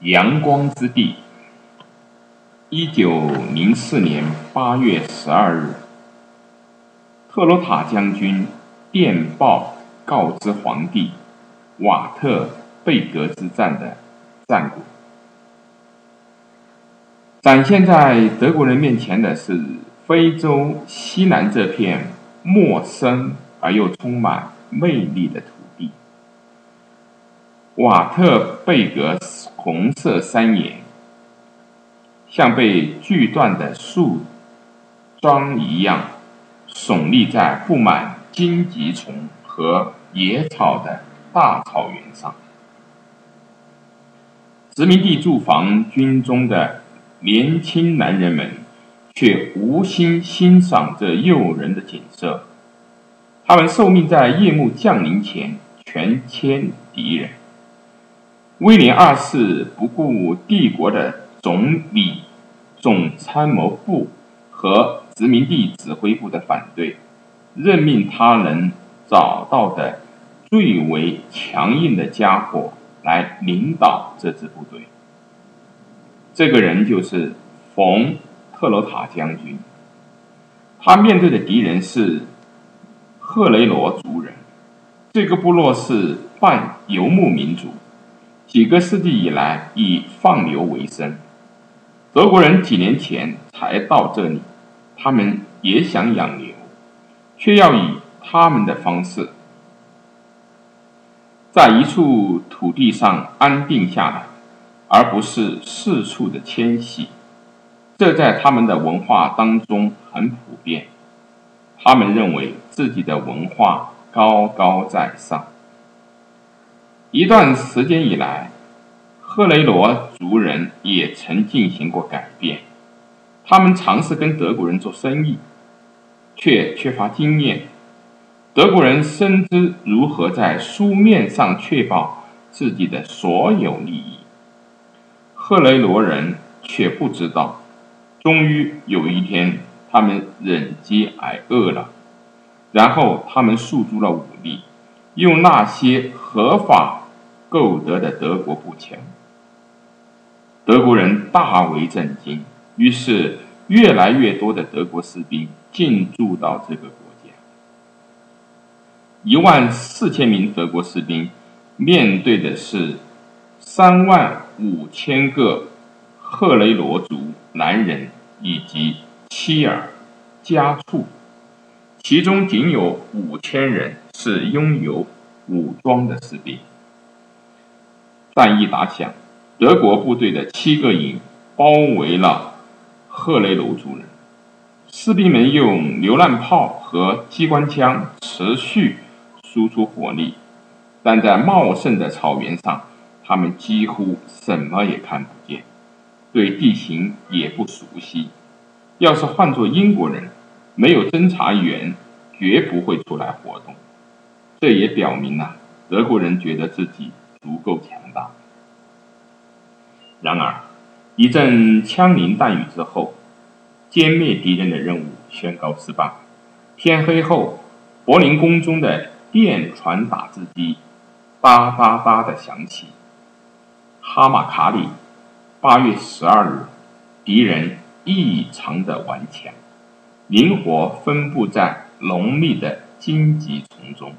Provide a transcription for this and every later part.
阳光之地。一九零四年八月十二日，特罗塔将军电报告知皇帝瓦特贝格之战的战果。展现在德国人面前的是非洲西南这片陌生而又充满魅力的土。瓦特贝格红色山岩，像被锯断的树桩一样，耸立在布满荆棘丛和野草的大草原上。殖民地驻防军中的年轻男人们，却无心欣赏这诱人的景色。他们受命在夜幕降临前全歼敌人。威廉二世不顾帝国的总理、总参谋部和殖民地指挥部的反对，任命他能找到的最为强硬的家伙来领导这支部队。这个人就是冯·特罗塔将军。他面对的敌人是赫雷罗族人，这个部落是半游牧民族。几个世纪以来以放牛为生，德国人几年前才到这里，他们也想养牛，却要以他们的方式，在一处土地上安定下来，而不是四处的迁徙。这在他们的文化当中很普遍，他们认为自己的文化高高在上。一段时间以来，赫雷罗族人也曾进行过改变。他们尝试跟德国人做生意，却缺乏经验。德国人深知如何在书面上确保自己的所有利益，赫雷罗人却不知道。终于有一天，他们忍饥挨饿了，然后他们诉诸了武力，用那些合法。购得的德国步枪，德国人大为震惊。于是，越来越多的德国士兵进驻到这个国家。一万四千名德国士兵面对的是三万五千个赫雷罗族男人以及妻儿家畜，其中仅有五千人是拥有武装的士兵。战役打响，德国部队的七个营包围了赫雷罗族人。士兵们用榴弹炮和机关枪持续输出火力，但在茂盛的草原上，他们几乎什么也看不见，对地形也不熟悉。要是换做英国人，没有侦察员，绝不会出来活动。这也表明了德国人觉得自己。足够强大。然而，一阵枪林弹雨之后，歼灭敌人的任务宣告失败。天黑后，柏林宫中的电传打字机叭叭叭的响起。哈马卡里，八月十二日，敌人异常的顽强，灵活分布在浓密的荆棘丛中。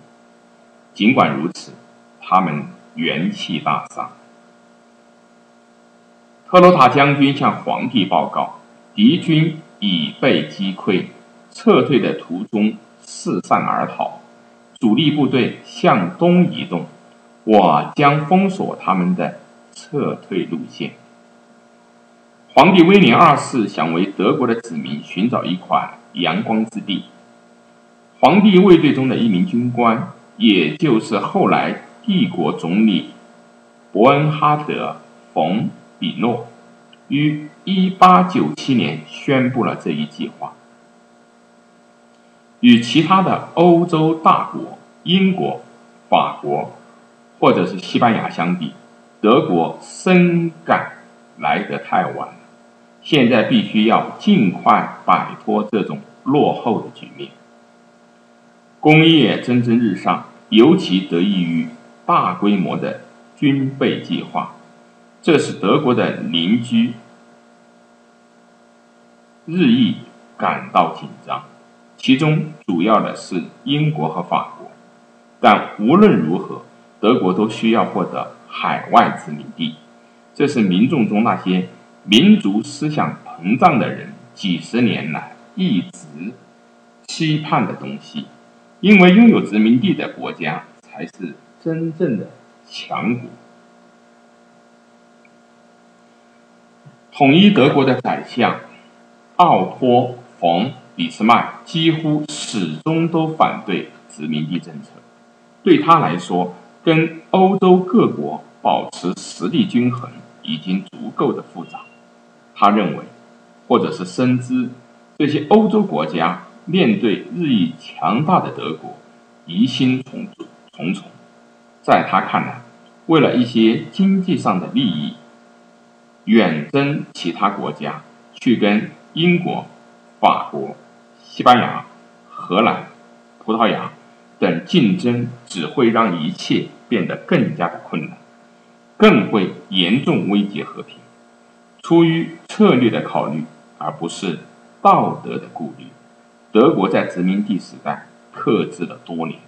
尽管如此，他们。元气大伤。特罗塔将军向皇帝报告，敌军已被击溃，撤退的途中四散而逃，主力部队向东移动，我将封锁他们的撤退路线。皇帝威廉二世想为德国的子民寻找一块阳光之地。皇帝卫队中的一名军官，也就是后来。帝国总理伯恩哈德·冯·比诺于1897年宣布了这一计划。与其他的欧洲大国英国、法国或者是西班牙相比，德国深感来得太晚了。现在必须要尽快摆脱这种落后的局面。工业蒸蒸日上，尤其得益于。大规模的军备计划，这使德国的邻居日益感到紧张，其中主要的是英国和法国。但无论如何，德国都需要获得海外殖民地，这是民众中那些民族思想膨胀的人几十年来一直期盼的东西。因为拥有殖民地的国家才是真正的强国。统一德国的宰相奥托·冯·俾斯麦几乎始终都反对殖民地政策。对他来说，跟欧洲各国保持实力均衡已经足够的复杂。他认为，或者是深知，这些欧洲国家面对日益强大的德国，疑心重重重。在他看来，为了一些经济上的利益，远征其他国家，去跟英国、法国、西班牙、荷兰、葡萄牙。等竞争只会让一切变得更加的困难，更会严重危及和平。出于策略的考虑，而不是道德的顾虑，德国在殖民地时代克制了多年。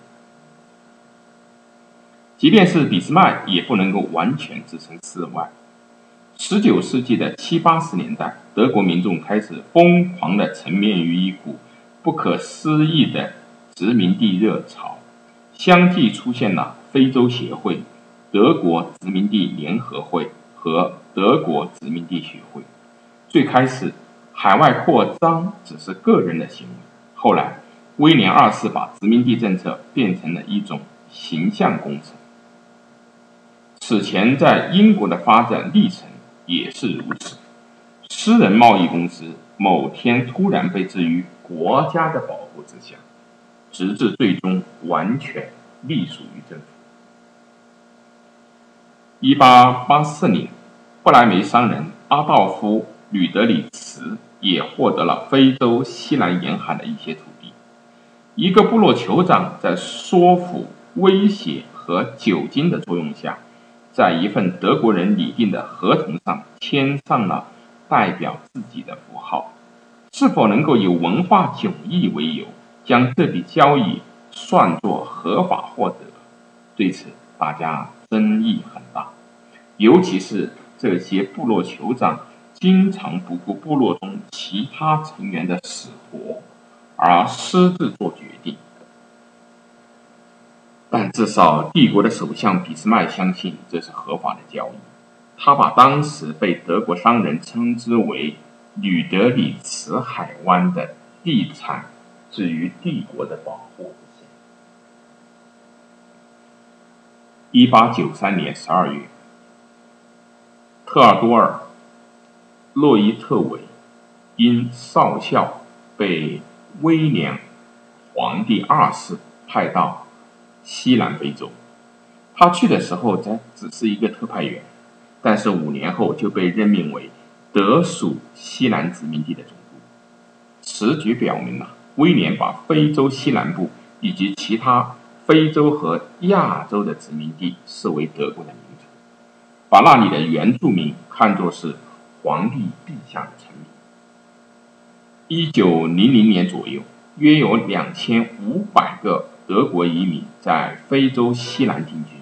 即便是俾斯麦，也不能够完全置身事外。十九世纪的七八十年代，德国民众开始疯狂的沉湎于一股不可思议的。殖民地热潮，相继出现了非洲协会、德国殖民地联合会和德国殖民地学会。最开始，海外扩张只是个人的行为，后来，威廉二世把殖民地政策变成了一种形象工程。此前，在英国的发展历程也是如此。私人贸易公司某天突然被置于国家的保护之下。直至最终完全隶属于政府。一八八四年，不来梅商人阿道夫·吕德里茨也获得了非洲西南沿海的一些土地。一个部落酋长在说服、威胁和酒精的作用下，在一份德国人拟定的合同上签上了代表自己的符号。是否能够以文化迥异为由？将这笔交易算作合法获得，对此大家争议很大，尤其是这些部落酋长经常不顾部落中其他成员的死活而私自做决定。但至少帝国的首相俾斯麦相信这是合法的交易，他把当时被德国商人称之为“吕德里茨海湾”的地产。置于帝国的保护之下。一八九三年十二月，特尔多尔·洛伊特韦因少校被威廉皇帝二世派到西南非洲。他去的时候才只是一个特派员，但是五年后就被任命为德属西南殖民地的总督。此举表明了。威廉把非洲西南部以及其他非洲和亚洲的殖民地视为德国的领土，把那里的原住民看作是皇帝陛下的臣民。一九零零年左右，约有两千五百个德国移民在非洲西南定居，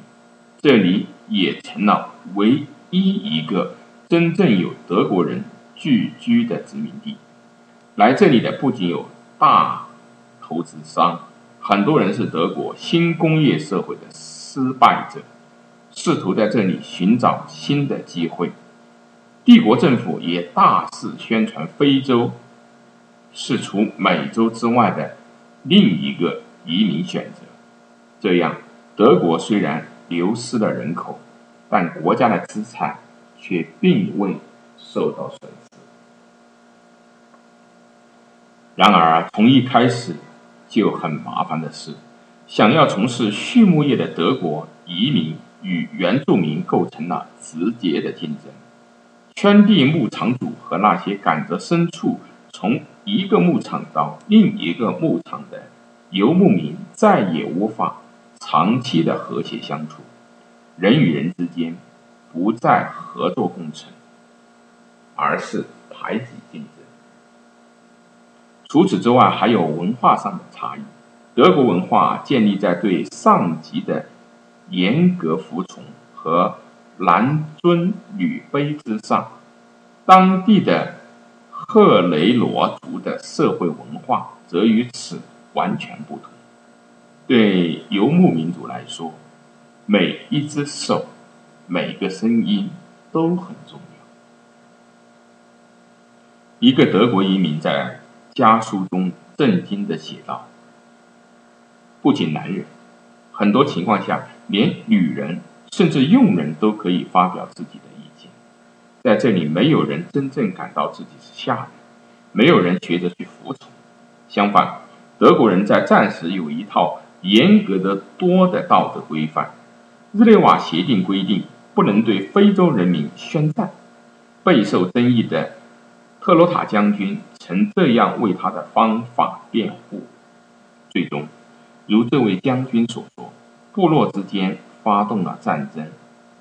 这里也成了唯一一个真正有德国人聚居的殖民地。来这里的不仅有。大投资商，很多人是德国新工业社会的失败者，试图在这里寻找新的机会。帝国政府也大肆宣传非洲是除美洲之外的另一个移民选择。这样，德国虽然流失了人口，但国家的资产却并未受到损失。然而，从一开始就很麻烦的是，想要从事畜牧业的德国移民与原住民构成了直接的竞争。圈地牧场主和那些赶着牲畜从一个牧场到另一个牧场的游牧民，再也无法长期的和谐相处。人与人之间不再合作共存，而是排挤竞争。除此之外，还有文化上的差异。德国文化建立在对上级的严格服从和男尊女卑之上，当地的赫雷罗族的社会文化则与此完全不同。对游牧民族来说，每一只手、每个声音都很重要。一个德国移民在家书中震惊的写道。不仅男人，很多情况下，连女人甚至佣人都可以发表自己的意见。在这里，没有人真正感到自己是下人，没有人学着去服从。相反，德国人在战时有一套严格的多的道德规范。日内瓦协定规定，不能对非洲人民宣战。备受争议的特罗塔将军曾这样为他的方法辩护，最终。如这位将军所说，部落之间发动了战争，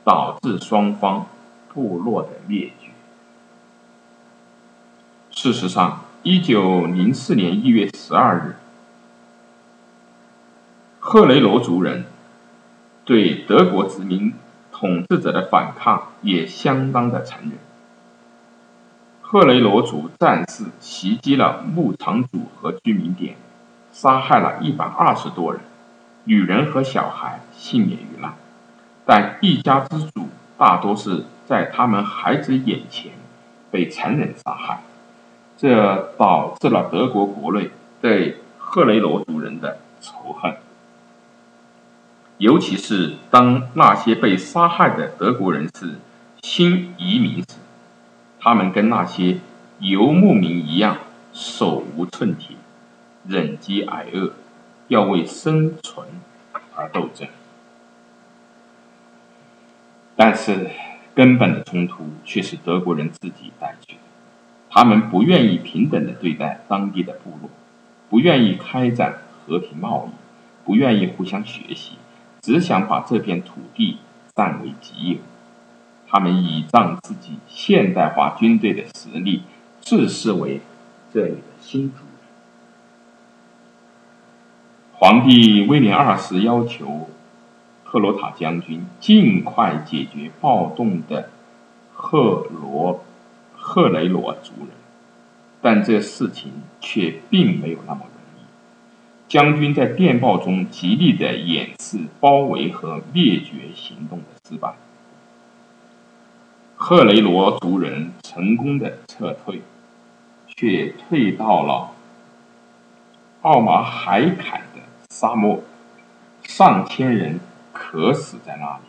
导致双方部落的灭绝。事实上，一九零四年一月十二日，赫雷罗族人对德国殖民统治者的反抗也相当的残忍。赫雷罗族战士袭击了牧场主和居民点。杀害了一百二十多人，女人和小孩幸免于难，但一家之主大多是在他们孩子眼前被残忍杀害，这导致了德国国内对赫雷罗族人的仇恨，尤其是当那些被杀害的德国人是新移民时，他们跟那些游牧民一样手无寸铁。忍饥挨饿，要为生存而斗争。但是，根本的冲突却是德国人自己带去的。他们不愿意平等的对待当地的部落，不愿意开展和平贸易，不愿意互相学习，只想把这片土地占为己有。他们倚仗自己现代化军队的实力，自视为这里的新主人。皇帝威廉二世要求赫罗塔将军尽快解决暴动的赫罗赫雷罗族人，但这事情却并没有那么。将军在电报中极力的掩饰包围和灭绝行动的失败。赫雷罗族人成功的撤退，却退到了奥马海坎的。沙漠，上千人渴死在那里。